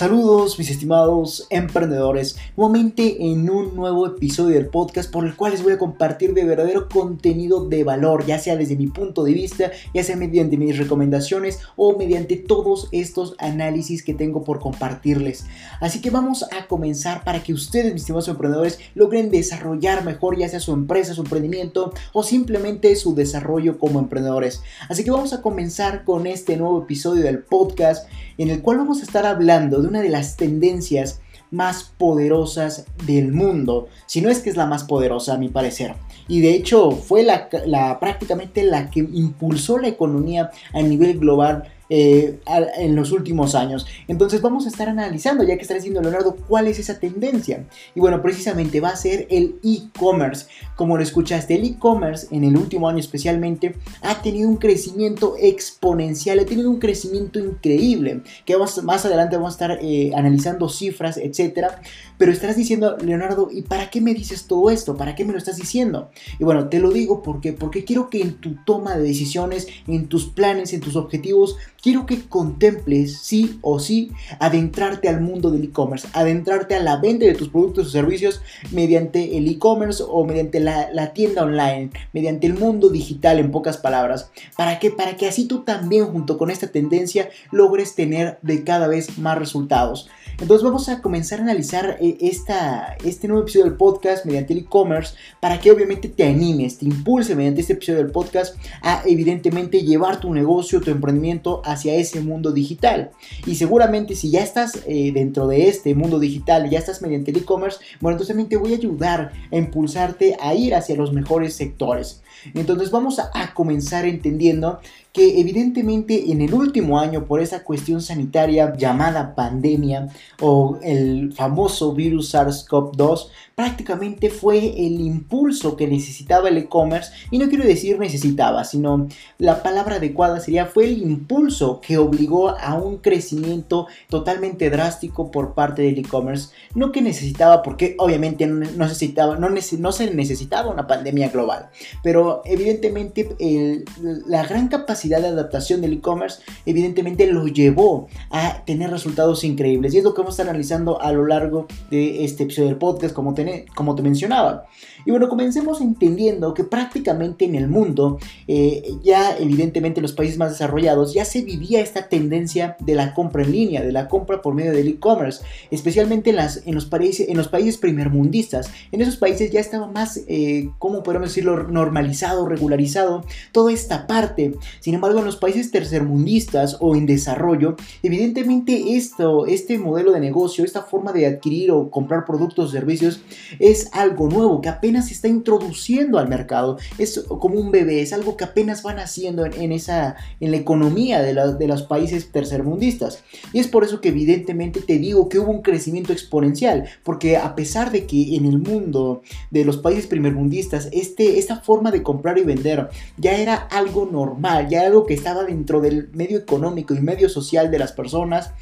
Saludos mis estimados emprendedores, nuevamente en un nuevo episodio del podcast por el cual les voy a compartir de verdadero contenido de valor, ya sea desde mi punto de vista, ya sea mediante mis recomendaciones o mediante todos estos análisis que tengo por compartirles. Así que vamos a comenzar para que ustedes, mis estimados emprendedores, logren desarrollar mejor ya sea su empresa, su emprendimiento o simplemente su desarrollo como emprendedores. Así que vamos a comenzar con este nuevo episodio del podcast en el cual vamos a estar hablando de una de las tendencias más poderosas del mundo, si no es que es la más poderosa a mi parecer. Y de hecho fue la, la prácticamente la que impulsó la economía a nivel global eh, en los últimos años. Entonces vamos a estar analizando, ya que está diciendo Leonardo, cuál es esa tendencia. Y bueno, precisamente va a ser el e-commerce. Como lo escuchaste, el e-commerce en el último año especialmente ha tenido un crecimiento exponencial, ha tenido un crecimiento increíble, que más adelante vamos a estar eh, analizando cifras, etcétera. Pero estarás diciendo, Leonardo, ¿y para qué me dices todo esto? ¿Para qué me lo estás diciendo? Y bueno, te lo digo porque, porque quiero que en tu toma de decisiones, en tus planes, en tus objetivos, quiero que contemples sí o sí adentrarte al mundo del e-commerce, adentrarte a la venta de tus productos o servicios mediante el e-commerce o mediante la, tienda online, mediante el mundo digital en pocas palabras. ¿Para qué? Para que así tú también junto con esta tendencia logres tener de cada vez más resultados. Entonces vamos a comenzar a analizar eh, esta, este nuevo episodio del podcast mediante el e-commerce para que obviamente te animes, te impulse mediante este episodio del podcast a evidentemente llevar tu negocio, tu emprendimiento hacia ese mundo digital. Y seguramente si ya estás eh, dentro de este mundo digital, ya estás mediante el e-commerce, bueno, entonces también te voy a ayudar a impulsarte a ir hacia los mejores sectores. Entonces vamos a, a comenzar entendiendo que evidentemente en el último año por esa cuestión sanitaria llamada pandemia o el famoso virus SARS-CoV-2 prácticamente fue el impulso que necesitaba el e-commerce. Y no quiero decir necesitaba sino la palabra adecuada sería fue el impulso que obligó a un crecimiento totalmente drástico por parte del e-commerce. No que necesitaba porque obviamente no, necesitaba no, no se necesitaba una pandemia global pero evidentemente el, la gran capacidad de adaptación del e-commerce evidentemente lo llevó a tener resultados increíbles. Y es lo que vamos a estar analizando a lo largo de este episodio del podcast, como te mencionaba. Y bueno, comencemos entendiendo que prácticamente en el mundo, eh, ya evidentemente en los países más desarrollados, ya se vivía esta tendencia de la compra en línea, de la compra por medio del e-commerce, especialmente en, las, en, los países, en los países primermundistas. En esos países ya estaba más, eh, ¿cómo podemos decirlo?, normalizado, regularizado, toda esta parte. Sin embargo, en los países tercermundistas o en desarrollo, evidentemente esto, este modelo de negocio, esta forma de adquirir o comprar productos o servicios es algo nuevo que apenas se está introduciendo al mercado. Es como un bebé, es algo que apenas van haciendo en, esa, en la economía de, de los países tercermundistas. Y es por eso que evidentemente te digo que hubo un crecimiento exponencial, porque a pesar de que en el mundo de los países primermundistas este, esta forma de comprar y vender ya era algo normal, ya era algo que estaba dentro del medio económico y medio social de las personas,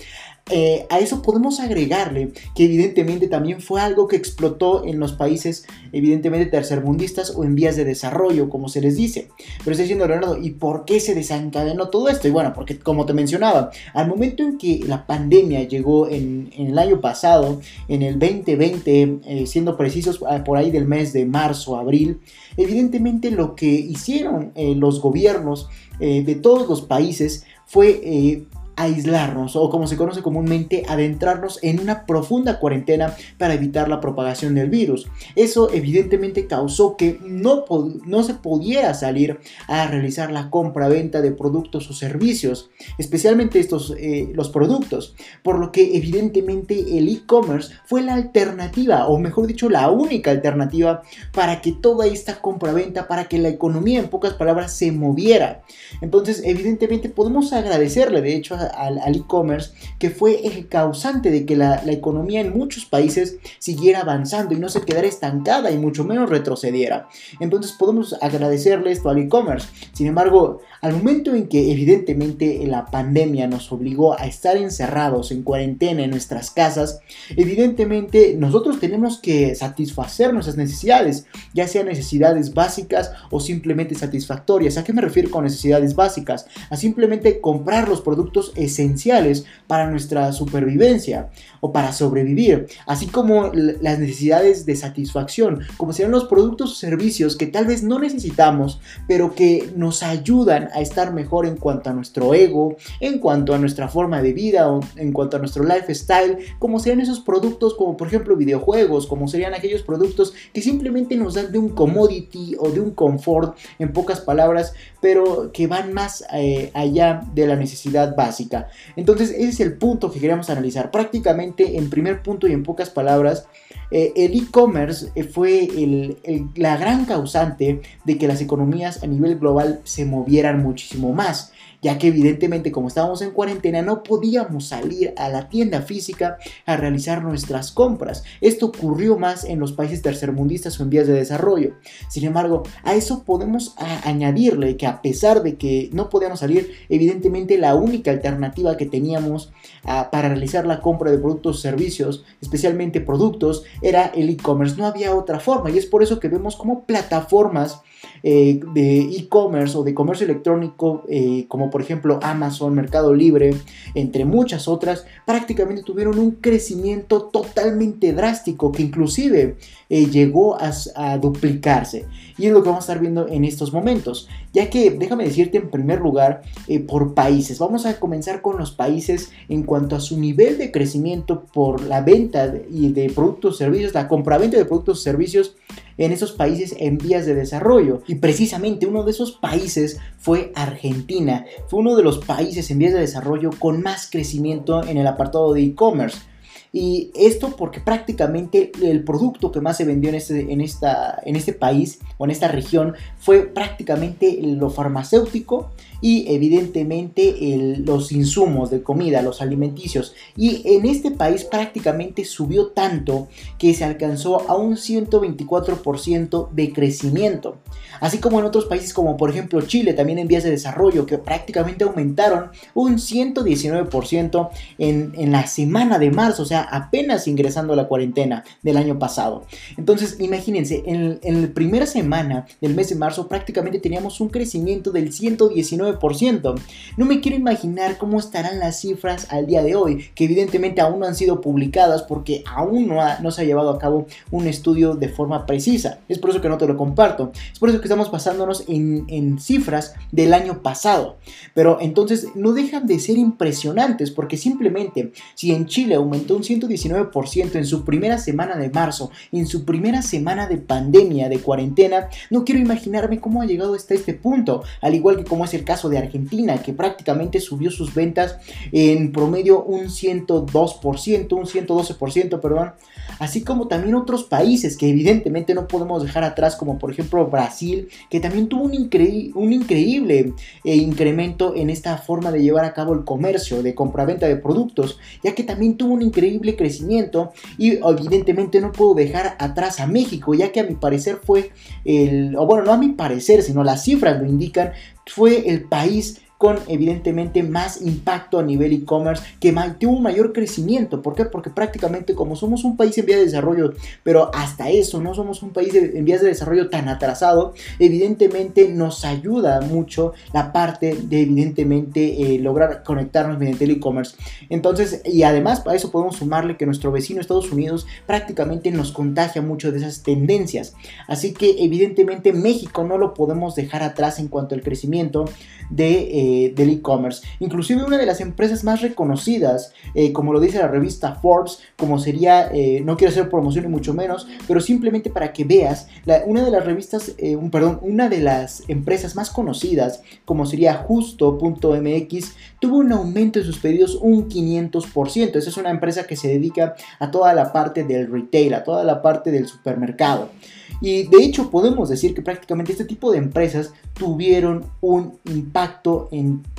eh, a eso podemos agregarle que evidentemente también fue algo que explotó en los países evidentemente tercermundistas o en vías de desarrollo, como se les dice. Pero estoy diciendo, Leonardo, ¿y por qué se desencadenó todo esto? Y bueno, porque como te mencionaba, al momento en que la pandemia llegó en, el año pasado, en el 2020, eh, siendo precisos por ahí del mes de marzo, abril, evidentemente lo que hicieron eh, los gobiernos de todos los países fue aislarnos o como se conoce comúnmente adentrarnos en una profunda cuarentena para evitar la propagación del virus. Eso evidentemente causó que no, no se pudiera salir a realizar la compra-venta de productos o servicios, especialmente estos eh, los productos, por lo que evidentemente el e-commerce fue la alternativa o mejor dicho la única alternativa para que toda esta compra-venta, para que la economía en pocas palabras se moviera. Entonces evidentemente podemos agradecerle de hecho a al, e-commerce, que fue el causante de que la, la, economía en muchos países siguiera avanzando y no se quedara estancada y mucho menos retrocediera. Entonces podemos agradecerle esto al e-commerce. Sin embargo, al momento en que evidentemente la pandemia nos obligó a estar encerrados en cuarentena en nuestras casas, evidentemente nosotros tenemos que satisfacer nuestras necesidades, ya sean necesidades básicas o simplemente satisfactorias. ¿A qué me refiero con necesidades básicas? A simplemente comprar los productos esenciales para nuestra supervivencia o para sobrevivir, así como las necesidades de satisfacción, como serían los productos o servicios que tal vez no necesitamos, pero que nos ayudan a estar mejor en cuanto a nuestro ego, en cuanto a nuestra forma de vida o en cuanto a nuestro lifestyle, como serían esos productos como por ejemplo videojuegos, como serían aquellos productos que simplemente nos dan de un commodity o de un confort, en pocas palabras, pero que van más eh, allá de la necesidad básica. Entonces ese es el punto que queremos analizar. Prácticamente en primer punto y en pocas palabras, eh, el e-commerce eh, fue la gran causante de que las economías a nivel global se movieran muchísimo más ya que evidentemente como estábamos en cuarentena no podíamos salir a la tienda física a realizar nuestras compras. Esto ocurrió más en los países tercermundistas o en vías de desarrollo. Sin embargo, a eso podemos añadirle que a pesar de que no podíamos salir, evidentemente la única alternativa que teníamos ah, para realizar la compra de productos o servicios, especialmente productos, era el e-commerce. No había otra forma y es por eso que vemos como plataformas eh, de e-commerce o de comercio electrónico eh, como por ejemplo Amazon, Mercado Libre, entre muchas otras, prácticamente tuvieron un crecimiento totalmente drástico que inclusive eh, llegó a, duplicarse. Y es lo que vamos a estar viendo en estos momentos. Ya que déjame decirte en primer lugar por países. Vamos a comenzar con los países en cuanto a su nivel de crecimiento por la venta de, de productos y servicios, la compraventa de productos y servicios en esos países en vías de desarrollo. Y precisamente uno de esos países fue Argentina. Fue uno de los países en vías de desarrollo con más crecimiento en el apartado de e-commerce. Y esto porque prácticamente el producto que más se vendió en este, en, esta, en este país o en esta región fue prácticamente lo farmacéutico y evidentemente los insumos de comida, los alimenticios. Y en este país prácticamente subió tanto que se alcanzó a un 124% de crecimiento. Así como en otros países como por ejemplo Chile, también en vías de desarrollo, que prácticamente aumentaron un 119% en, en la semana de marzo, o sea, apenas ingresando a la cuarentena del año pasado. Entonces, imagínense, en, en la primera semana del mes de marzo prácticamente teníamos un crecimiento del 119% no me quiero imaginar cómo estarán las cifras al día de hoy, que evidentemente aún no han sido publicadas porque aún no, se ha llevado a cabo un estudio de forma precisa. Es por eso que no te lo comparto. Es por eso que estamos basándonos en, en cifras del año pasado. Pero entonces no dejan de ser impresionantes porque simplemente si en Chile aumentó un 119% en su primera semana de marzo, en su primera semana de pandemia, de cuarentena, no quiero imaginarme cómo ha llegado hasta este punto, al igual que como es el caso de Argentina, que prácticamente subió sus ventas en promedio un 102%, un 112%, perdón. Así como también otros países que evidentemente no podemos dejar atrás, como por ejemplo Brasil, que también tuvo un, un increíble eh, incremento en esta forma de llevar a cabo el comercio, de compraventa de productos, ya que también tuvo un increíble crecimiento y evidentemente no puedo dejar atrás a México, ya que a mi parecer fue el, o bueno, no a mi parecer, sino las cifras lo indican, fue el país con evidentemente más impacto a nivel e-commerce, que tuvo un mayor crecimiento. ¿Por qué? Porque prácticamente como somos un país en vías de desarrollo, pero hasta eso no somos un país en vías de desarrollo tan atrasado, evidentemente nos ayuda mucho la parte de evidentemente eh, lograr conectarnos mediante el e-commerce. Entonces, y además para eso podemos sumarle que nuestro vecino Estados Unidos prácticamente nos contagia mucho de esas tendencias. Así que evidentemente México no lo podemos dejar atrás en cuanto al crecimiento de, eh, del e-commerce. Inclusive una de las empresas más reconocidas, eh, como lo dice la revista Forbes, como sería, eh, no quiero hacer promoción ni mucho menos, pero simplemente para que veas, una de las revistas, un, perdón, una de las empresas más conocidas, como sería justo.mx, tuvo un aumento en sus pedidos un 500%. Esa es una empresa que se dedica a toda la parte del retail, a toda la parte del supermercado. Y de hecho podemos decir que prácticamente este tipo de empresas tuvieron un impacto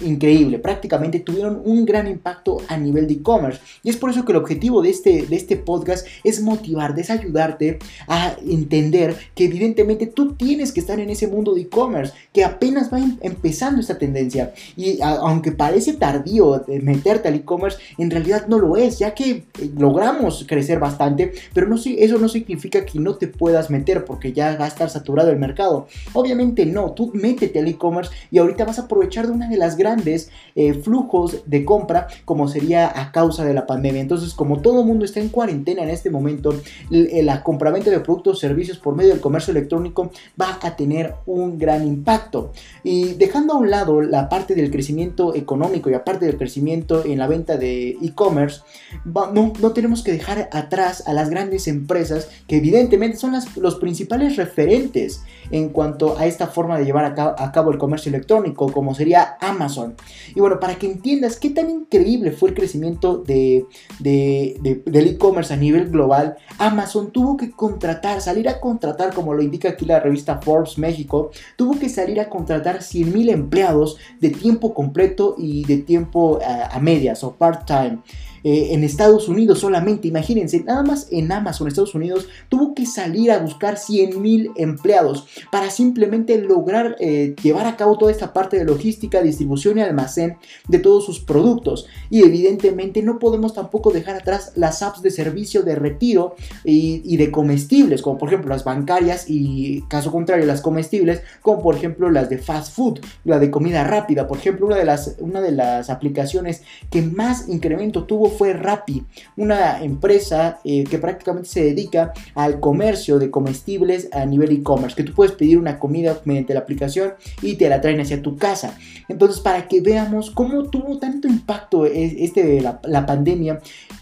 increíble, prácticamente tuvieron un gran impacto a nivel de e-commerce. Y es por eso que el objetivo de este, de este podcast es motivarte, es ayudarte a entender que evidentemente tú tienes que estar en ese mundo de e-commerce, que apenas va em, empezando esta tendencia. Y aunque parece tardío meterte al e-commerce, en realidad no lo es, ya que eh, logramos crecer bastante, pero no, eso no significa que no te puedas meter porque ya va a estar saturado el mercado. Obviamente no, tú métete al e-commerce y ahorita vas a aprovechar de una de las grandes eh, flujos de compra como sería a causa de la pandemia. Entonces, como todo el mundo está en cuarentena en este momento, la compraventa de productos o servicios por medio del comercio electrónico va a tener un gran impacto. Y dejando a un lado la parte del crecimiento económico y aparte del crecimiento en la venta de e-commerce, no, no, tenemos que dejar atrás a las grandes empresas que evidentemente son las, los principales referentes en cuanto a esta forma de llevar a cabo, el comercio electrónico, como sería Amazon. Y bueno, para que entiendas qué tan increíble fue el crecimiento de, de, del e-commerce a nivel global, Amazon tuvo que contratar, salir a contratar, como lo indica aquí la revista Forbes México, tuvo que salir a contratar 100.000 empleados de tiempo completo y de tiempo a, a medias o part-time. Eh, en Estados Unidos solamente, imagínense, nada más en Amazon, Estados Unidos, tuvo que salir a buscar 100 mil empleados para simplemente lograr eh, llevar a cabo toda esta parte de logística, distribución y almacén de todos sus productos. Y evidentemente no podemos tampoco dejar atrás las apps de servicio de retiro y, y de comestibles, como por ejemplo las bancarias y caso contrario las comestibles, como por ejemplo las de fast food, la de comida rápida. Por ejemplo, una de las, una de las aplicaciones que más incremento tuvo fue Rappi, una empresa eh, que prácticamente se dedica al comercio de comestibles a nivel e-commerce, que tú puedes pedir una comida mediante la aplicación y te la traen hacia tu casa. Entonces, para que veamos cómo tuvo tanto impacto este, la, la pandemia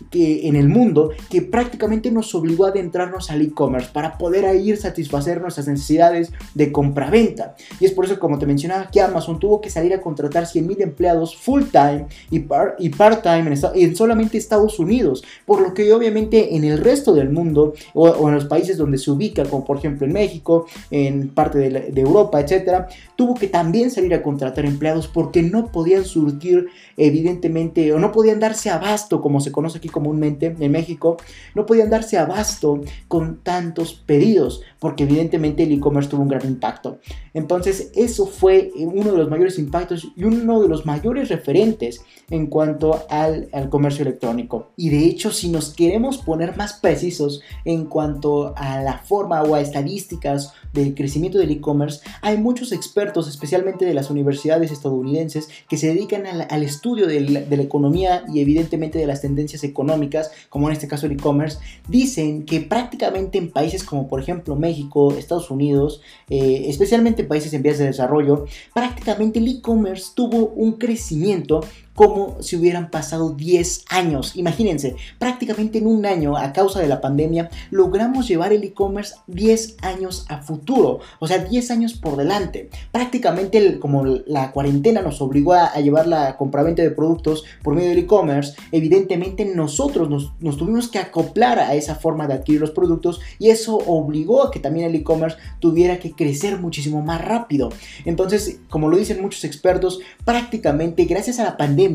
que, en el mundo, que prácticamente nos obligó a adentrarnos al e-commerce para poder ir satisfacer nuestras necesidades de compra-venta. Y es por eso, como te mencionaba, que Amazon tuvo que salir a contratar 100.000 empleados full time y, y part-time en, en solamente Estados Unidos, por lo que obviamente en el resto del mundo o, en los países donde se ubica, como por ejemplo en México, en parte de, de Europa, etcétera, tuvo que también salir a contratar empleados porque no podían surtir evidentemente o no podían darse abasto, como se conoce aquí comúnmente en México, no podían darse abasto con tantos pedidos porque evidentemente el e-commerce tuvo un gran impacto. Entonces eso fue uno de los mayores impactos y uno de los mayores referentes en cuanto al, al comercio electrónico. Y de hecho, si nos queremos poner más precisos en cuanto a la forma o a estadísticas del crecimiento del e-commerce, hay muchos expertos, especialmente de las universidades estadounidenses, que se dedican al, estudio de la, economía y evidentemente de las tendencias económicas, como en este caso el e-commerce, dicen que prácticamente en países como por ejemplo México, Estados Unidos, eh, especialmente en países en vías de desarrollo, prácticamente el e-commerce tuvo un crecimiento como si hubieran pasado 10 años. Imagínense, prácticamente en un año, a causa de la pandemia, logramos llevar el e-commerce 10 años a futuro, o sea, 10 años por delante. Prácticamente como la cuarentena nos obligó a, llevar la compraventa de productos por medio del e-commerce, evidentemente nosotros nos, nos tuvimos que acoplar a esa forma de adquirir los productos y eso obligó a que también el e-commerce tuviera que crecer muchísimo más rápido. Entonces, como lo dicen muchos expertos, prácticamente gracias a la pandemia,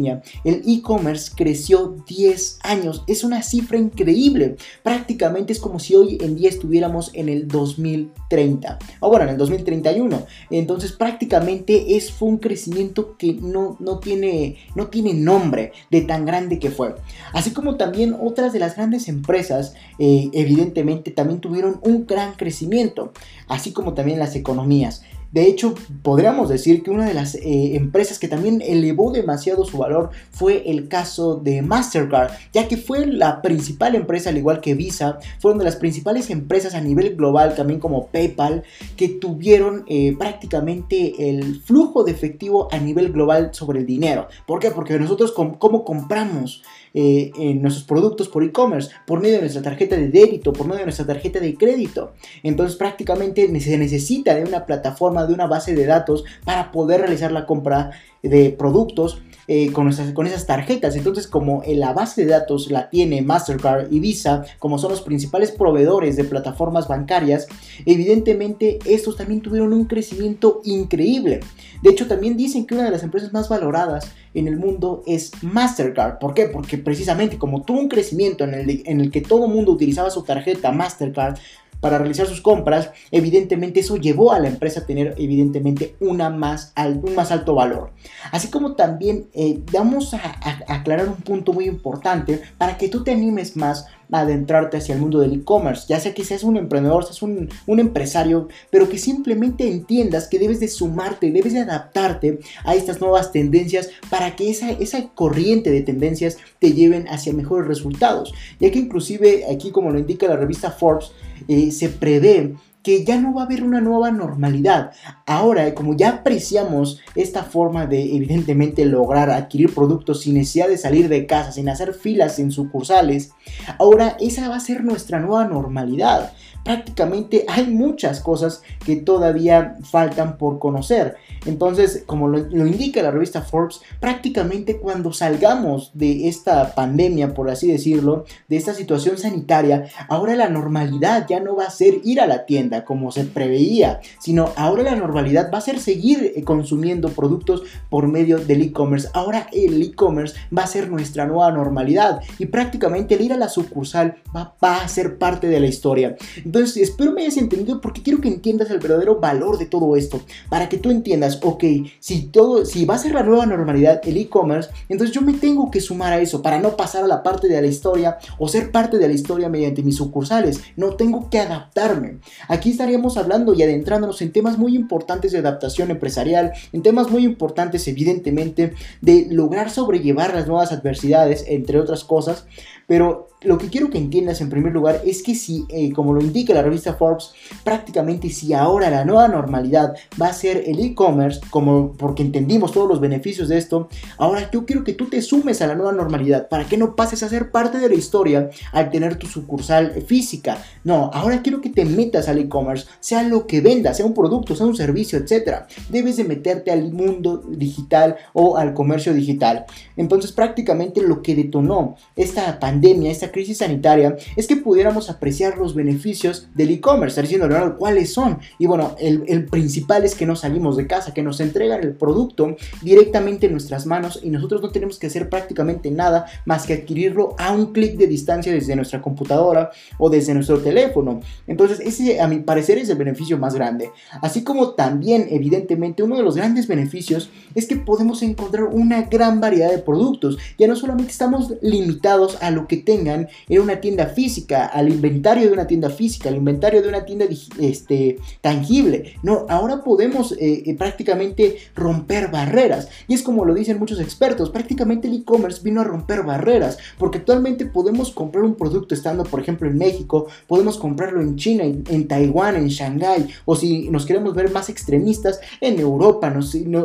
el e-commerce creció 10 años. Es una cifra increíble. Prácticamente es como si hoy en día estuviéramos en el 2030. O bueno, en el 2031. Entonces prácticamente es, fue un crecimiento que no, no, tiene, no tiene nombre de tan grande que fue. Así como también otras de las grandes empresas, eh, evidentemente, también tuvieron un gran crecimiento. Así como también las economías. De hecho, podríamos decir que una de las eh, empresas que también elevó demasiado su valor fue el caso de Mastercard, ya que fue la principal empresa, al igual que Visa, fueron de las principales empresas a nivel global, también como PayPal, que tuvieron eh, prácticamente el flujo de efectivo a nivel global sobre el dinero. ¿Por qué? Porque nosotros, ¿cómo compramos? Eh, en nuestros productos por e-commerce, por medio de nuestra tarjeta de débito, por medio de nuestra tarjeta de crédito. Entonces prácticamente se necesita de una plataforma, de una base de datos para poder realizar la compra de productos eh, con, con esas tarjetas. Entonces, como la base de datos la tiene Mastercard y Visa, como son los principales proveedores de plataformas bancarias, evidentemente estos también tuvieron un crecimiento increíble. De hecho, también dicen que una de las empresas más valoradas en el mundo es Mastercard. ¿Por qué? Porque precisamente como tuvo un crecimiento en el, en el que todo el mundo utilizaba su tarjeta Mastercard, para realizar sus compras, evidentemente eso llevó a la empresa a tener evidentemente una más un más alto valor. Así como también eh, vamos a, aclarar un punto muy importante para que tú te animes más adentrarte hacia el mundo del e-commerce, ya sea que seas un emprendedor, seas un, un empresario, pero que simplemente entiendas que debes de sumarte, debes de adaptarte a estas nuevas tendencias para que esa, esa corriente de tendencias te lleven hacia mejores resultados. Ya que inclusive aquí, como lo indica la revista Forbes, eh, se prevé que ya no va a haber una nueva normalidad. Ahora, como ya apreciamos esta forma de evidentemente lograr adquirir productos sin necesidad de salir de casa, sin hacer filas en sucursales, ahora esa va a ser nuestra nueva normalidad prácticamente hay muchas cosas que todavía faltan por conocer. Entonces, como lo, indica la revista Forbes, prácticamente cuando salgamos de esta pandemia, por así decirlo, de esta situación sanitaria, ahora la normalidad ya no va a ser ir a la tienda como se preveía, sino ahora la normalidad va a ser seguir eh, consumiendo productos por medio del e-commerce. Ahora el e-commerce va a ser nuestra nueva normalidad y prácticamente el ir a la sucursal va, va a ser parte de la historia. Entonces, espero me hayas entendido porque quiero que entiendas el verdadero valor de todo esto. Para que tú entiendas, ok, si todo, si va a ser la nueva normalidad el e-commerce, entonces yo me tengo que sumar a eso para no pasar a la parte de la historia o ser parte de la historia mediante mis sucursales. No tengo que adaptarme. Aquí estaríamos hablando y adentrándonos en temas muy importantes de adaptación empresarial, en temas muy importantes evidentemente de lograr sobrellevar las nuevas adversidades, entre otras cosas. Pero lo que quiero que entiendas en primer lugar es que si, eh, como lo indica la revista Forbes, prácticamente si ahora la nueva normalidad va a ser el e-commerce, como porque entendimos todos los beneficios de esto, ahora yo quiero que tú te sumes a la nueva normalidad para que no pases a ser parte de la historia al tener tu sucursal física. No, ahora quiero que te metas al e-commerce, sea lo que vendas, sea un producto, sea un servicio, etc. Debes de meterte al mundo digital o al comercio digital. Entonces prácticamente lo que detonó esta pandemia, esta crisis sanitaria es que pudiéramos apreciar los beneficios del e-commerce. Diciendo, Leonardo, ¿cuáles son? Y bueno, el, principal es que no salimos de casa, que nos entregan el producto directamente en nuestras manos y nosotros no tenemos que hacer prácticamente nada más que adquirirlo a un clic de distancia desde nuestra computadora o desde nuestro teléfono. Entonces, ese a mi parecer es el beneficio más grande. Así como también, evidentemente, uno de los grandes beneficios es que podemos encontrar una gran variedad de productos. Ya no solamente estamos limitados a lo que tengan en una tienda física, al inventario de una tienda física, al inventario de una tienda este, tangible. No, ahora podemos eh, eh, prácticamente romper barreras. Y es como lo dicen muchos expertos, prácticamente el e-commerce vino a romper barreras, porque actualmente podemos comprar un producto estando, por ejemplo, en México, podemos comprarlo en China, en, Taiwán, en Shanghái, o si nos queremos ver más extremistas, en Europa,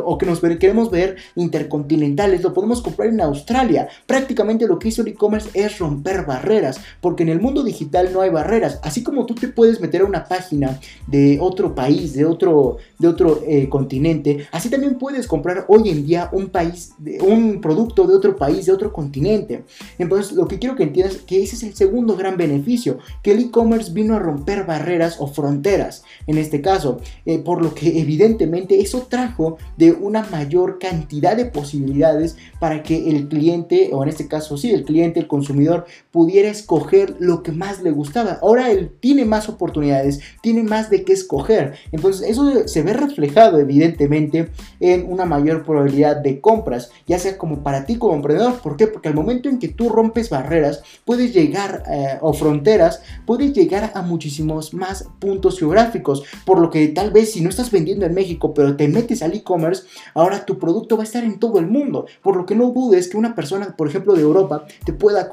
o que nos queremos ver intercontinentales, lo podemos comprar en Australia. Prácticamente lo que hizo el e-commerce es romper barreras, porque en el mundo digital no hay barreras. Así como tú te puedes meter a una página de otro país, de otro, de otro eh, continente, así también puedes comprar hoy en día un país, un producto de otro país, de otro continente. Entonces, lo que quiero que entiendas es que ese es el segundo gran beneficio, que el e-commerce vino a romper barreras o fronteras, en este caso, eh, por lo que evidentemente eso trajo de una mayor cantidad de posibilidades para que el cliente, o en este caso sí, el cliente, el consumidor, pudiera escoger lo que más le gustaba. Ahora él tiene más oportunidades, tiene más de qué escoger. Entonces eso se ve reflejado evidentemente en una mayor probabilidad de compras, ya sea como para ti como emprendedor. ¿Por qué? Porque al momento en que tú rompes barreras, puedes llegar eh, o fronteras, puedes llegar a muchísimos más puntos geográficos. Por lo que tal vez si no estás vendiendo en México, pero te metes al e-commerce, ahora tu producto va a estar en todo el mundo. Por lo que no dudes que una persona, por ejemplo, de Europa te pueda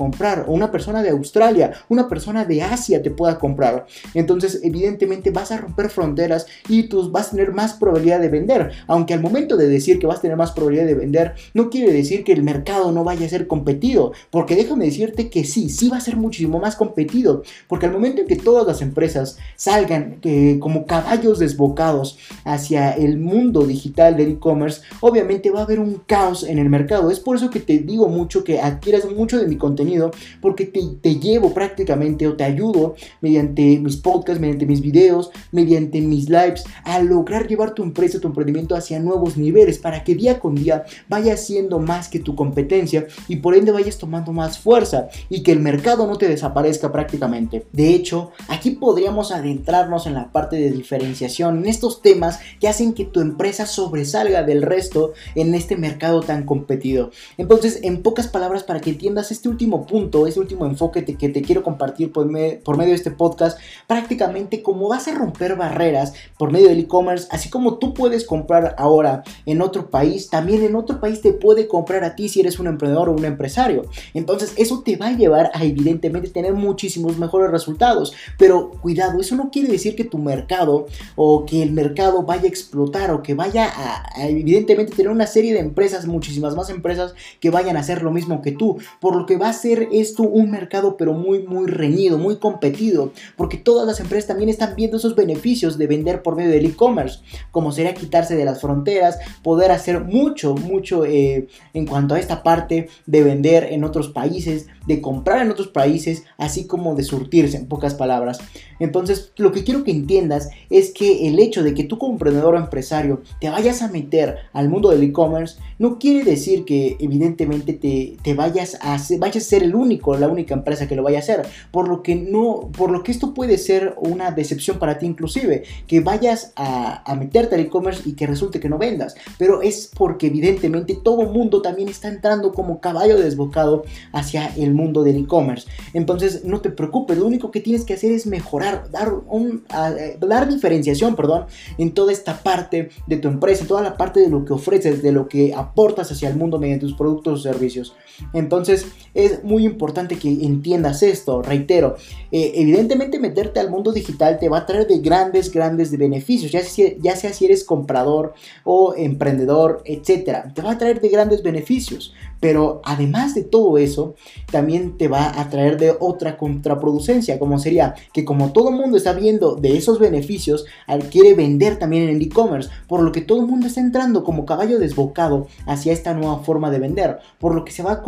o una persona de Australia, una persona de Asia te pueda comprar. Entonces, evidentemente vas a romper fronteras y tú vas a tener más probabilidad de vender. Aunque al momento de decir que vas a tener más probabilidad de vender, no quiere decir que el mercado no vaya a ser competido. Porque déjame decirte que sí, sí va a ser muchísimo más competido. Porque al momento en que todas las empresas salgan como caballos desbocados hacia el mundo digital del e-commerce, obviamente va a haber un caos en el mercado. Es por eso que te digo mucho que adquieras mucho de mi contenido porque te, llevo prácticamente o te ayudo mediante mis podcasts, mediante mis videos, mediante mis lives, a lograr llevar tu empresa, tu emprendimiento hacia nuevos niveles para que día con día vayas siendo más que tu competencia y por ende vayas tomando más fuerza y que el mercado no te desaparezca prácticamente. De hecho, aquí podríamos adentrarnos en la parte de diferenciación, en estos temas que hacen que tu empresa sobresalga del resto en este mercado tan competido. Entonces, en pocas palabras, para que entiendas este último punto, este último enfoque que te quiero compartir por, medio de este podcast, prácticamente como vas a romper barreras por medio del e-commerce, así como tú puedes comprar ahora en otro país, también en otro país te puede comprar a ti si eres un emprendedor o un empresario. Entonces, eso te va a llevar a evidentemente tener muchísimos mejores resultados. Pero cuidado, eso no quiere decir que tu mercado o que el mercado vaya a explotar o que vaya a, evidentemente tener una serie de empresas, muchísimas más empresas que vayan a hacer lo mismo que tú. Por lo que va a ser esto un mercado pero muy muy reñido, muy competido, porque todas las empresas también están viendo esos beneficios de vender por medio del e-commerce, como sería quitarse de las fronteras, poder hacer mucho, mucho eh, en cuanto a esta parte de vender en otros países, de comprar en otros países, así como de surtirse, en pocas palabras. Entonces, lo que quiero que entiendas es que el hecho de que tú como emprendedor o empresario te vayas a meter al mundo del e-commerce no quiere decir que evidentemente te, vayas a vayas a ser el único, la única empresa que lo vaya a hacer, por lo que no, por lo que esto puede ser una decepción para ti inclusive, que vayas a, a meterte al e-commerce y que resulte que no vendas, pero es porque evidentemente todo mundo también está entrando como caballo desbocado hacia el mundo del e-commerce. Entonces, no te preocupes, lo único que tienes que hacer es mejorar, dar, un, eh, dar diferenciación, perdón, en toda esta parte de tu empresa, toda la parte de lo que ofreces, de lo que aportas hacia el mundo mediante tus productos o servicios. Entonces, es muy importante que entiendas esto, reitero, eh, evidentemente meterte al mundo digital te va a traer de grandes, grandes beneficios, ya sea, ya sea si eres comprador o emprendedor, etcétera, te va a traer de grandes beneficios. Pero además de todo eso, también te va a traer de otra contraproducencia, como sería que como todo el mundo está viendo de esos beneficios, quiere vender también en el e-commerce, por lo que todo el mundo está entrando como caballo desbocado hacia esta nueva forma de vender, por lo que se va a,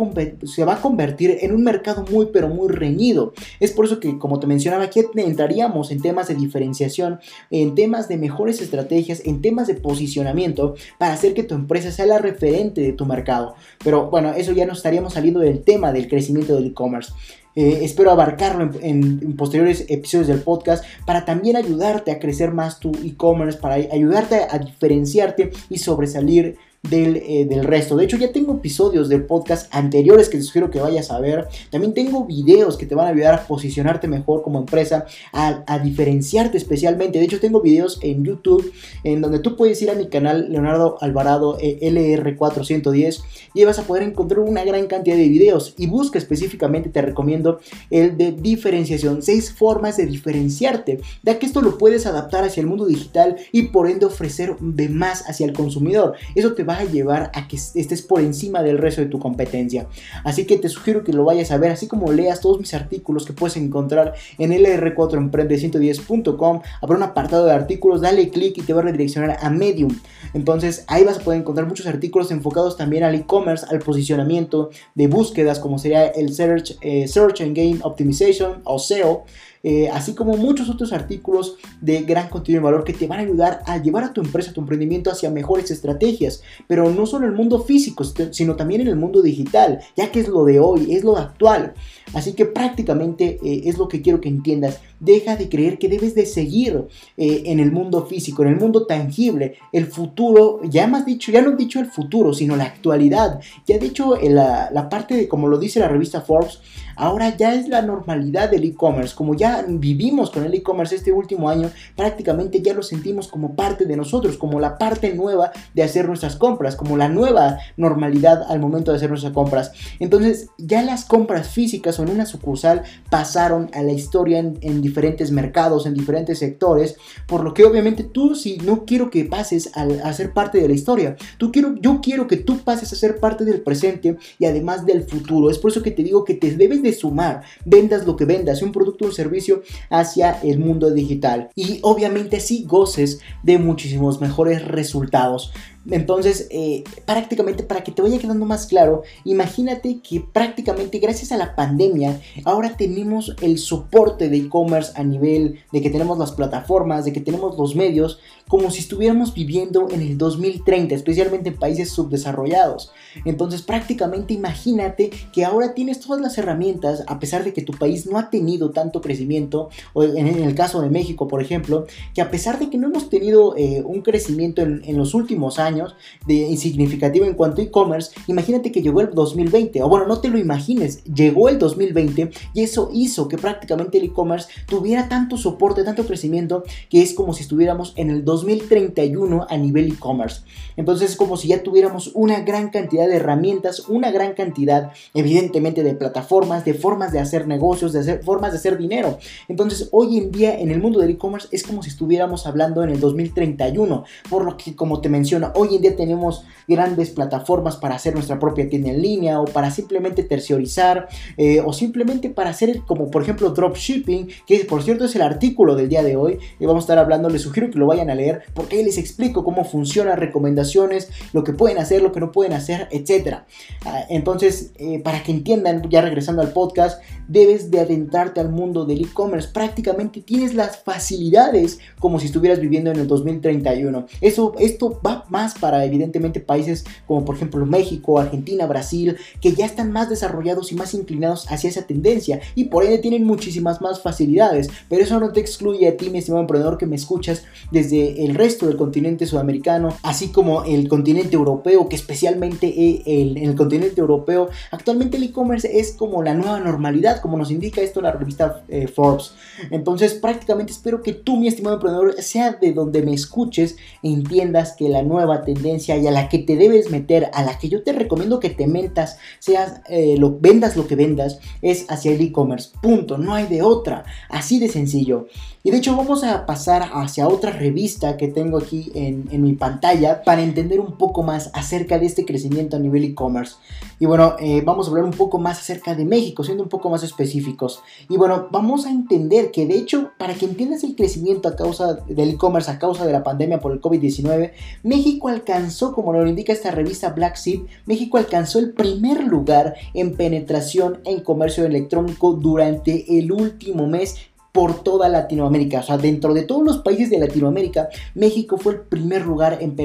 se va a convertir en un mercado muy pero muy reñido. Es por eso que, como te mencionaba, aquí entraríamos en temas de diferenciación, en temas de mejores estrategias, en temas de posicionamiento, para hacer que tu empresa sea la referente de tu mercado. Pero eso ya nos estaríamos saliendo del tema del crecimiento del e-commerce. Eh, espero abarcarlo en, posteriores episodios del podcast para también ayudarte a crecer más tu e-commerce, para ayudarte a diferenciarte y sobresalir eh, del, resto. De hecho, ya tengo episodios de podcast anteriores que te sugiero que vayas a ver. También tengo videos que te van a ayudar a posicionarte mejor como empresa, a, diferenciarte especialmente. De hecho, tengo videos en YouTube en donde tú puedes ir a mi canal Leonardo Alvarado eh, LR410 y vas a poder encontrar una gran cantidad de videos. Y busca específicamente, te recomiendo el de diferenciación. Seis formas de diferenciarte, ya que esto lo puedes adaptar hacia el mundo digital y por ende ofrecer de más hacia el consumidor. Eso te va a llevar a que estés por encima del resto de tu competencia. Así que te sugiero que lo vayas a ver, así como leas todos mis artículos que puedes encontrar en lr4emprende110.com. Habrá un apartado de artículos, dale clic y te va a redireccionar a Medium. Entonces ahí vas a poder encontrar muchos artículos enfocados también al e-commerce, al posicionamiento de búsquedas, como sería el Search, eh, Search Engine Optimization o SEO. Eh, así como muchos otros artículos de gran contenido y valor que te van a ayudar a llevar a tu empresa, a tu emprendimiento hacia mejores estrategias, pero no solo en el mundo físico, sino también en el mundo digital, ya que es lo de hoy, es lo actual. Así que prácticamente eh, es lo que quiero que entiendas. Deja de creer que debes de seguir eh, en el mundo físico, en el mundo tangible. El futuro, ya hemos dicho, ya no he dicho el futuro, sino la actualidad. Ya dicho la, la parte de, como lo dice la revista Forbes, ahora ya es la normalidad del e-commerce. Como ya vivimos con el e-commerce este último año, prácticamente ya lo sentimos como parte de nosotros, como la parte nueva de hacer nuestras compras, como la nueva normalidad al momento de hacer nuestras compras. Entonces ya las compras físicas o en una sucursal pasaron a la historia en, diferentes mercados, en diferentes sectores, por lo que obviamente tú si no quiero que pases a, ser parte de la historia, tú quiero, yo quiero que tú pases a ser parte del presente y además del futuro. Es por eso que te digo que te debes de sumar, vendas lo que vendas, un producto o un servicio hacia el mundo digital y obviamente así goces de muchísimos mejores resultados. Entonces, eh, prácticamente para que te vaya quedando más claro, imagínate que prácticamente gracias a la pandemia, ahora tenemos el soporte de e-commerce a nivel de que tenemos las plataformas, de que tenemos los medios, como si estuviéramos viviendo en el 2030, especialmente en países subdesarrollados. Entonces, prácticamente imagínate que ahora tienes todas las herramientas, a pesar de que tu país no ha tenido tanto crecimiento, o en el caso de México, por ejemplo, que a pesar de que no hemos tenido eh, un crecimiento en, en los últimos años, de insignificativo en cuanto a e-commerce, imagínate que llegó el 2020, o bueno, no te lo imagines, llegó el 2020 y eso hizo que prácticamente el e-commerce tuviera tanto soporte, tanto crecimiento, que es como si estuviéramos en el 2031 a nivel e-commerce. Entonces es como si ya tuviéramos una gran cantidad de herramientas, una gran cantidad, evidentemente, de plataformas, de formas de hacer negocios, de hacer, formas de hacer dinero. Entonces hoy en día en el mundo del e-commerce es como si estuviéramos hablando en el 2031, por lo que como te menciono, hoy en día tenemos grandes plataformas para hacer nuestra propia tienda en línea o para simplemente terciorizar eh, o simplemente para hacer como por ejemplo dropshipping, que por cierto es el artículo del día de hoy y vamos a estar hablando, les sugiero que lo vayan a leer porque ahí les explico cómo funciona, recomendaciones, lo que pueden hacer, lo que no pueden hacer, etc. Ah, entonces, eh, para que entiendan, ya regresando al podcast, debes de adentrarte al mundo del e-commerce. Prácticamente tienes las facilidades como si estuvieras viviendo en el 2031. Eso, esto va más para evidentemente países como por ejemplo México, Argentina, Brasil, que ya están más desarrollados y más inclinados hacia esa tendencia y por ende tienen muchísimas más facilidades. Pero eso no te excluye a ti, mi estimado emprendedor, que me escuchas desde el resto del continente sudamericano, así como el continente europeo, que especialmente eh, en el continente europeo, actualmente el e-commerce es como la nueva normalidad como nos indica esto la revista eh, Forbes. Entonces, prácticamente espero que tú, mi estimado emprendedor, sea de donde me escuches, entiendas que la nueva tendencia y a la que te debes meter, a la que yo te recomiendo que te mentas, seas, eh, lo, vendas lo que vendas, es hacia el e-commerce. Punto, no hay de otra. Así de sencillo. Y de hecho vamos a pasar hacia otra revista que tengo aquí en, mi pantalla para entender un poco más acerca de este crecimiento a nivel e-commerce. Y bueno, eh, vamos a hablar un poco más acerca de México, siendo un poco más específicos. Y bueno, vamos a entender que de hecho, para que entiendas el crecimiento a causa del e-commerce, a causa de la pandemia por el COVID-19, México alcanzó, como lo indica esta revista Black Seed, México alcanzó el primer lugar en penetración en comercio electrónico durante el último mes por toda Latinoamérica. O sea, dentro de todos los países de Latinoamérica, México fue el primer lugar en,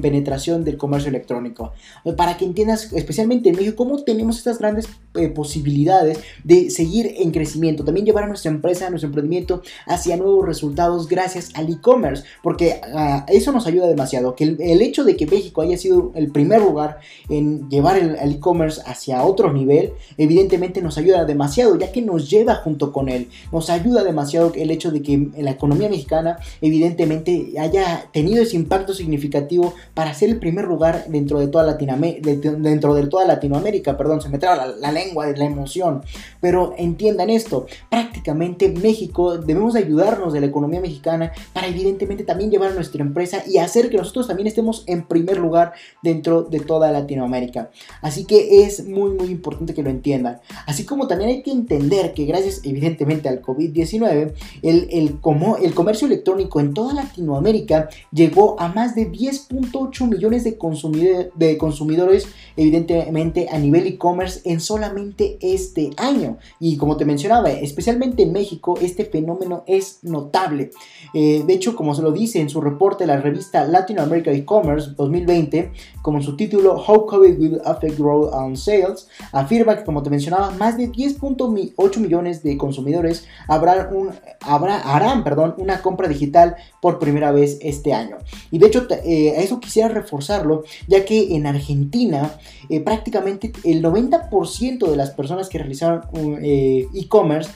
penetración del comercio electrónico. Para que entiendas, especialmente en México, cómo tenemos estas grandes eh, posibilidades de seguir en crecimiento. También llevar a nuestra empresa, a nuestro emprendimiento hacia nuevos resultados gracias al e-commerce. Porque ah, eso nos ayuda demasiado. Que el, hecho de que México haya sido el primer lugar en llevar el e-commerce hacia otro nivel, evidentemente nos ayuda demasiado, ya que nos lleva junto con él. Nos ayuda demasiado el hecho de que la economía mexicana evidentemente haya tenido ese impacto significativo para ser el primer lugar dentro de toda Latinoamérica, dentro de toda Latinoamérica, perdón, se me traba la, lengua de la emoción, pero entiendan esto, prácticamente México debemos ayudarnos de la economía mexicana para evidentemente también llevar a nuestra empresa y hacer que nosotros también estemos en primer lugar dentro de toda Latinoamérica. Así que es muy muy importante que lo entiendan. Así como también hay que entender que gracias evidentemente al COVID-19 el, el, comercio electrónico en toda Latinoamérica llegó a más de 10.8 millones de, de consumidores, evidentemente a nivel e-commerce, en solamente este año. Y como te mencionaba, especialmente en México, este fenómeno es notable. Eh, de hecho, como se lo dice en su reporte la revista Latin America E-Commerce 2020, como su título How COVID Will Affect Growth on Sales, afirma que, como te mencionaba, más de 10.8 millones de consumidores habrán habrá, harán perdón, una compra digital por primera vez este año. Y de hecho, eh, eso quisiera reforzarlo, ya que en Argentina eh, prácticamente el 90% de las personas que realizaron eh, e-commerce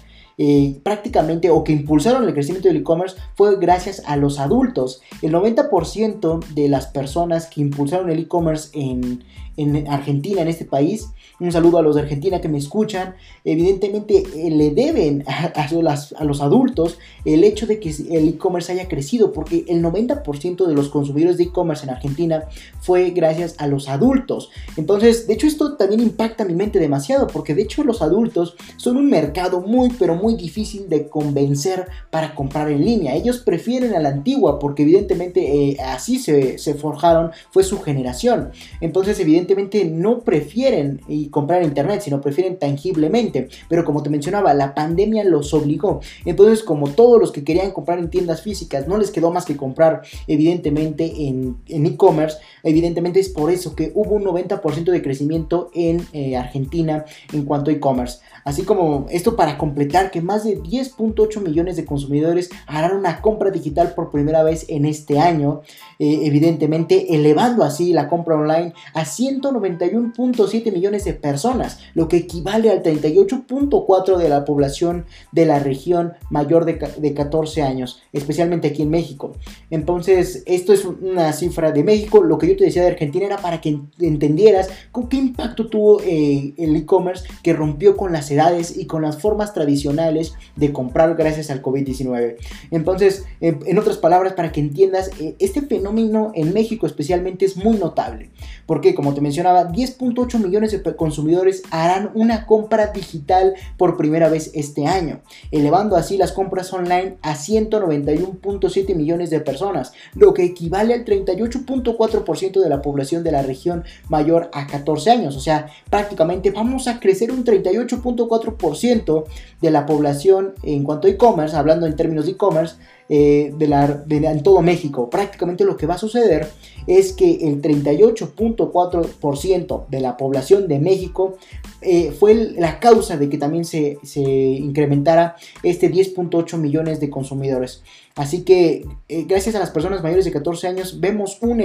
prácticamente o que impulsaron el crecimiento del e-commerce fue gracias a los adultos. El 90% de las personas que impulsaron el e-commerce en, en Argentina, en este país. Un saludo a los de Argentina que me escuchan. Evidentemente eh, le deben a, los adultos el hecho de que el e-commerce haya crecido, porque el 90% de los consumidores de e-commerce en Argentina fue gracias a los adultos. Entonces, de hecho, esto también impacta mi mente demasiado, porque de hecho los adultos son un mercado muy, pero muy difícil de convencer para comprar en línea. Ellos prefieren a la antigua, porque evidentemente eh, así se, forjaron, fue su generación. Entonces, evidentemente no prefieren comprar en internet, sino prefieren tangiblemente. Pero como te mencionaba, la pandemia los obligó. Entonces, como todos los que querían comprar en tiendas físicas, no les quedó más que comprar evidentemente en e-commerce, evidentemente es por eso que hubo un 90% de crecimiento en eh, Argentina en cuanto a e-commerce. Así como esto para completar que más de 10.8 millones de consumidores harán una compra digital por primera vez en este año, eh, evidentemente elevando así la compra online a 191.7 millones de personas, lo que equivale al 38.4 de la población de la región mayor de, de 14 años, especialmente aquí en México. Entonces, esto es una cifra de México, lo que yo te decía de Argentina era para que entendieras qué impacto tuvo eh, el e-commerce que rompió con las edades y con las formas tradicionales de comprar gracias al COVID-19. Entonces, en otras palabras, para que entiendas, eh, este en México especialmente es muy notable, porque como te mencionaba, 10.8 millones de consumidores harán una compra digital por primera vez este año, elevando así las compras online a 191.7 millones de personas, lo que equivale al 38.4% de la población de la región mayor a 14 años, o sea, prácticamente vamos a crecer un 38.4% de la población en cuanto a e-commerce, hablando en términos de e-commerce, eh, de la, en todo México. Prácticamente lo que va a suceder es que el 38.4% de la población de México eh, fue la causa de que también se, se incrementara este 10.8 millones de consumidores. Así que eh, gracias a las personas mayores de 14 años vemos un,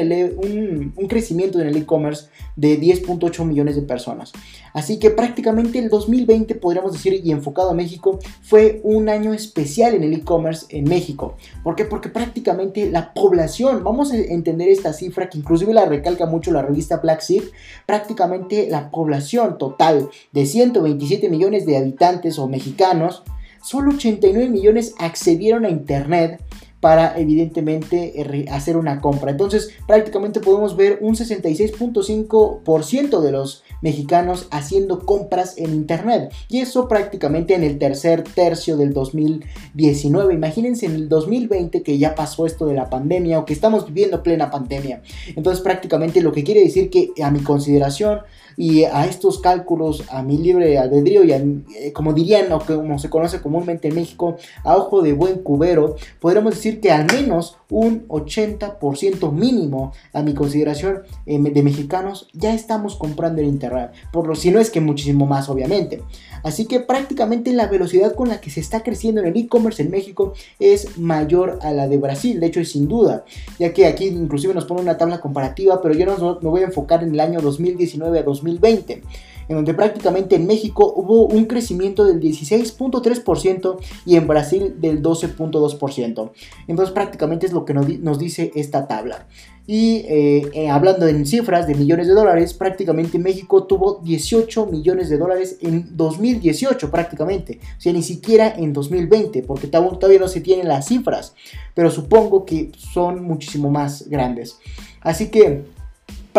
crecimiento en el e-commerce de 10.8 millones de personas. Así que prácticamente el 2020 podríamos decir y enfocado a México fue un año especial en el e-commerce en México. ¿Por qué? Porque prácticamente la población, vamos a entender esta cifra que inclusive la recalca mucho la revista Black Sheep, prácticamente la población total de 127 millones de habitantes o mexicanos solo 89 millones accedieron a Internet para evidentemente eh, hacer una compra. Entonces prácticamente podemos ver un 66.5% de los mexicanos haciendo compras en internet y eso prácticamente en el tercer tercio del 2019. Imagínense en el 2020 que ya pasó esto de la pandemia o que estamos viviendo plena pandemia. Entonces prácticamente lo que quiere decir que a mi consideración y a estos cálculos, a mi libre albedrío y eh, como dirían o como se conoce comúnmente en México, a ojo de buen cubero, podríamos decir que al menos un 80% mínimo, a mi consideración, eh, de mexicanos ya estamos comprando en internet, por lo si no es que muchísimo más obviamente. Así que prácticamente la velocidad con la que se está creciendo en el e-commerce en México es mayor a la de Brasil, de hecho es sin duda, ya que aquí inclusive nos pone una tabla comparativa, pero yo no me voy a enfocar en el año 2019 a 2020 en donde prácticamente en México hubo un crecimiento del 16.3% y en Brasil del 12.2%. Entonces prácticamente es lo que nos dice esta tabla. Y eh, eh, hablando en cifras de millones de dólares, prácticamente México tuvo 18 millones de dólares en 2018 prácticamente. O sea, ni siquiera en 2020, porque todavía no se tienen las cifras. Pero supongo que son muchísimo más grandes. Así que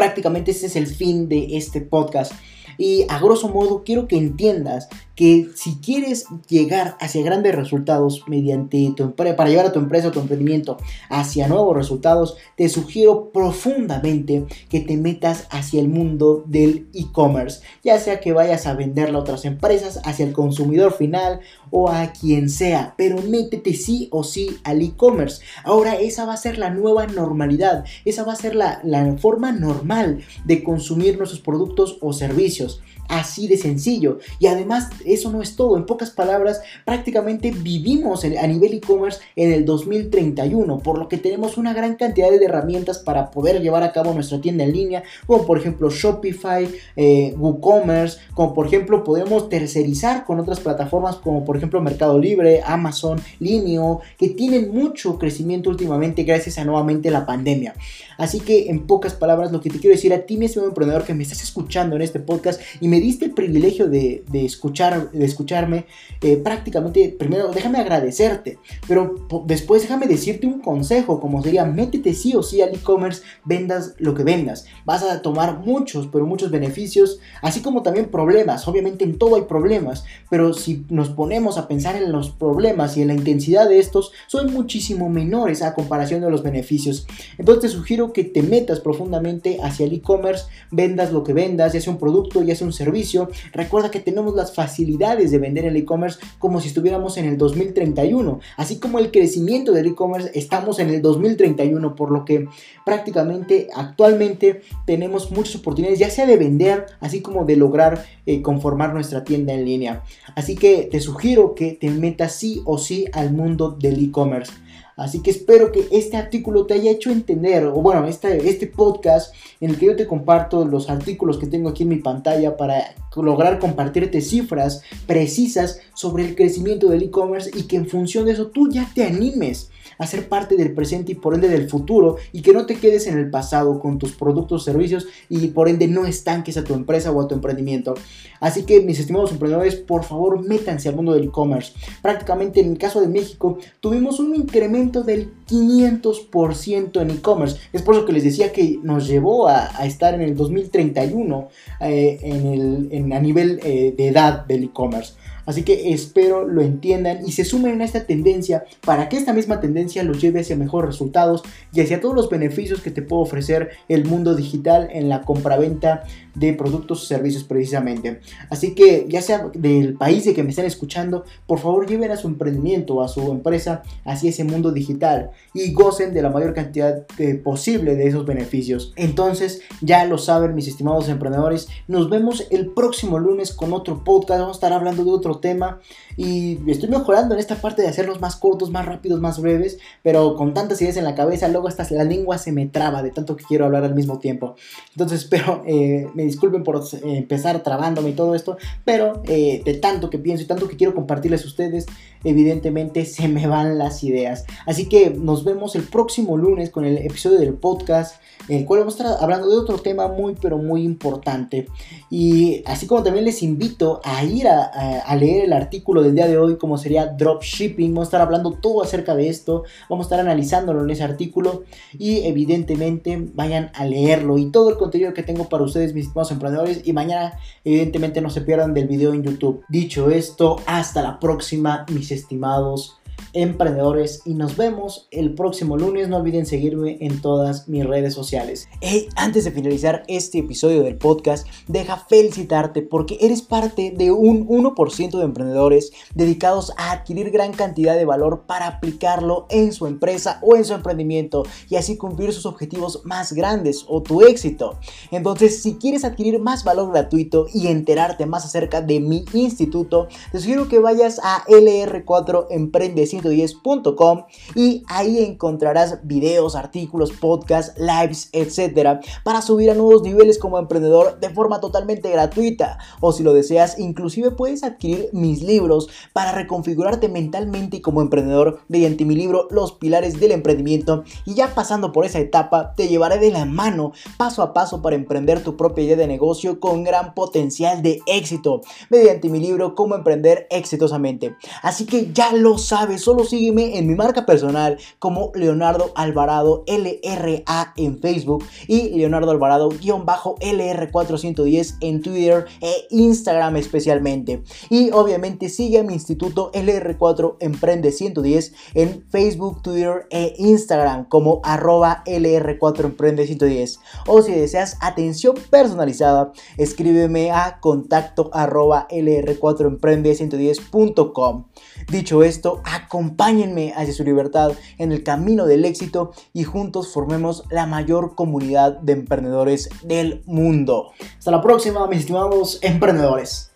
prácticamente ese es el fin de este podcast. Y a grosso modo quiero que entiendas que si quieres llegar hacia grandes resultados mediante tu para llevar a tu empresa o tu emprendimiento hacia nuevos resultados, te sugiero profundamente que te metas hacia el mundo del e-commerce, ya sea que vayas a venderle a otras empresas, hacia el consumidor final o a quien sea, pero métete sí o sí al e-commerce. Ahora esa va a ser la nueva normalidad, esa va a ser la, la forma normal de consumir nuestros productos o servicios. Así de sencillo. Y además, eso no es todo. En pocas palabras, prácticamente vivimos a nivel e-commerce en el 2031, por lo que tenemos una gran cantidad de herramientas para poder llevar a cabo nuestra tienda en línea, como por ejemplo Shopify, eh, WooCommerce, como por ejemplo podemos tercerizar con otras plataformas como por ejemplo Mercado Libre, Amazon, Linio, que tienen mucho crecimiento últimamente gracias a nuevamente la pandemia. Así que en pocas palabras, lo que te quiero decir a ti, mi estimado emprendedor, que me estás escuchando en este podcast y me diste el privilegio de, escuchar, de escucharme, eh, prácticamente, primero déjame agradecerte, pero después déjame decirte un consejo, como sería, métete sí o sí al e-commerce, vendas lo que vendas. Vas a tomar muchos, pero muchos beneficios, así como también problemas. Obviamente en todo hay problemas, pero si nos ponemos a pensar en los problemas y en la intensidad de estos, son muchísimo menores a comparación de los beneficios. Entonces te sugiero que te metas profundamente hacia el e-commerce, vendas lo que vendas, ya sea un producto, ya sea un servicio. Recuerda que tenemos las facilidades de vender el e-commerce como si estuviéramos en el 2031. Así como el crecimiento del e-commerce, estamos en el 2031, por lo que prácticamente actualmente tenemos muchas oportunidades, ya sea de vender, así como de lograr eh, conformar nuestra tienda en línea. Así que te sugiero que te metas sí o sí al mundo del e-commerce. Así que espero que este artículo te haya hecho entender, o bueno, este, este podcast en el que yo te comparto los artículos que tengo aquí en mi pantalla para lograr compartirte cifras precisas sobre el crecimiento del e-commerce y que en función de eso tú ya te animes a ser parte del presente y por ende del futuro y que no te quedes en el pasado con tus productos, servicios y por ende no estanques a tu empresa o a tu emprendimiento. Así que mis estimados emprendedores, por favor métanse al mundo del e-commerce. Prácticamente en el caso de México tuvimos un incremento del 500% en e-commerce. Es por eso que les decía que nos llevó a, estar en el 2031 eh, en el, a nivel eh, de edad del e-commerce. Así que espero lo entiendan y se sumen a esta tendencia para que esta misma tendencia los lleve hacia mejores resultados y hacia todos los beneficios que te puede ofrecer el mundo digital en la compraventa de productos o servicios precisamente. Así que ya sea del país de que me estén escuchando, por favor lleven a su emprendimiento a su empresa hacia ese mundo digital y gocen de la mayor cantidad posible de esos beneficios. Entonces, ya lo saben mis estimados emprendedores, nos vemos el próximo lunes con otro podcast, vamos a estar hablando de otro tema y estoy mejorando en esta parte de hacerlos más cortos, más rápidos, más breves, pero con tantas ideas en la cabeza, luego hasta la lengua se me traba de tanto que quiero hablar al mismo tiempo. Entonces espero, eh, me disculpen por eh, empezar trabándome y todo esto, pero eh, de tanto que pienso y tanto que quiero compartirles a ustedes, evidentemente se me van las ideas. Así que nos vemos el próximo lunes con el episodio del podcast, el cual vamos a estar hablando de otro tema muy, pero muy importante. Y así como también les invito a ir a leer el artículo del día de hoy, como sería dropshipping. Vamos a estar hablando todo acerca de esto. Vamos a estar analizándolo en ese artículo. Y evidentemente vayan a leerlo. Y todo el contenido que tengo para ustedes, mis estimados emprendedores. Y mañana, evidentemente, no se pierdan del video en YouTube. Dicho esto, hasta la próxima, mis estimados emprendedores y nos vemos el próximo lunes. No olviden seguirme en todas mis redes sociales. Hey, antes de finalizar este episodio del podcast, deja felicitarte porque eres parte de un 1% de emprendedores dedicados a adquirir gran cantidad de valor para aplicarlo en su empresa o en su emprendimiento y así cumplir sus objetivos más grandes o tu éxito. Entonces, si quieres adquirir más valor gratuito y enterarte más acerca de mi instituto, te sugiero que vayas a LR4 Emprende 110.com y ahí encontrarás videos, artículos, podcasts, lives, etcétera, para subir a nuevos niveles como emprendedor de forma totalmente gratuita. O si lo deseas, inclusive puedes adquirir mis libros para reconfigurarte mentalmente como emprendedor mediante mi libro Los pilares del emprendimiento. Y ya pasando por esa etapa, te llevaré de la mano paso a paso para emprender tu propia idea de negocio con gran potencial de éxito mediante mi libro Cómo emprender exitosamente. Así que ya lo sabes solo sígueme en mi marca personal como Leonardo Alvarado LRA en Facebook y Leonardo Alvarado-LR410 en Twitter e Instagram especialmente. Y obviamente sigue a mi instituto LR4 Emprende 110 en Facebook, Twitter e Instagram como arroba LR4 Emprende 110. O si deseas atención personalizada, escríbeme a contacto arroba LR4 Emprende 110.com. Dicho esto, a acompáñenme hacia su libertad en el camino del éxito y juntos formemos la mayor comunidad de emprendedores del mundo. Hasta la próxima, mis estimados emprendedores.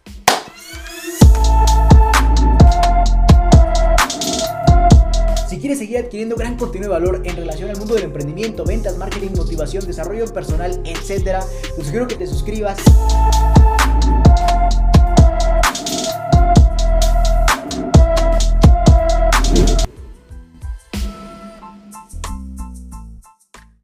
Si quieres seguir adquiriendo gran contenido de valor en relación al mundo del emprendimiento, ventas, marketing, motivación, desarrollo personal, etc., te sugiero que te suscribas.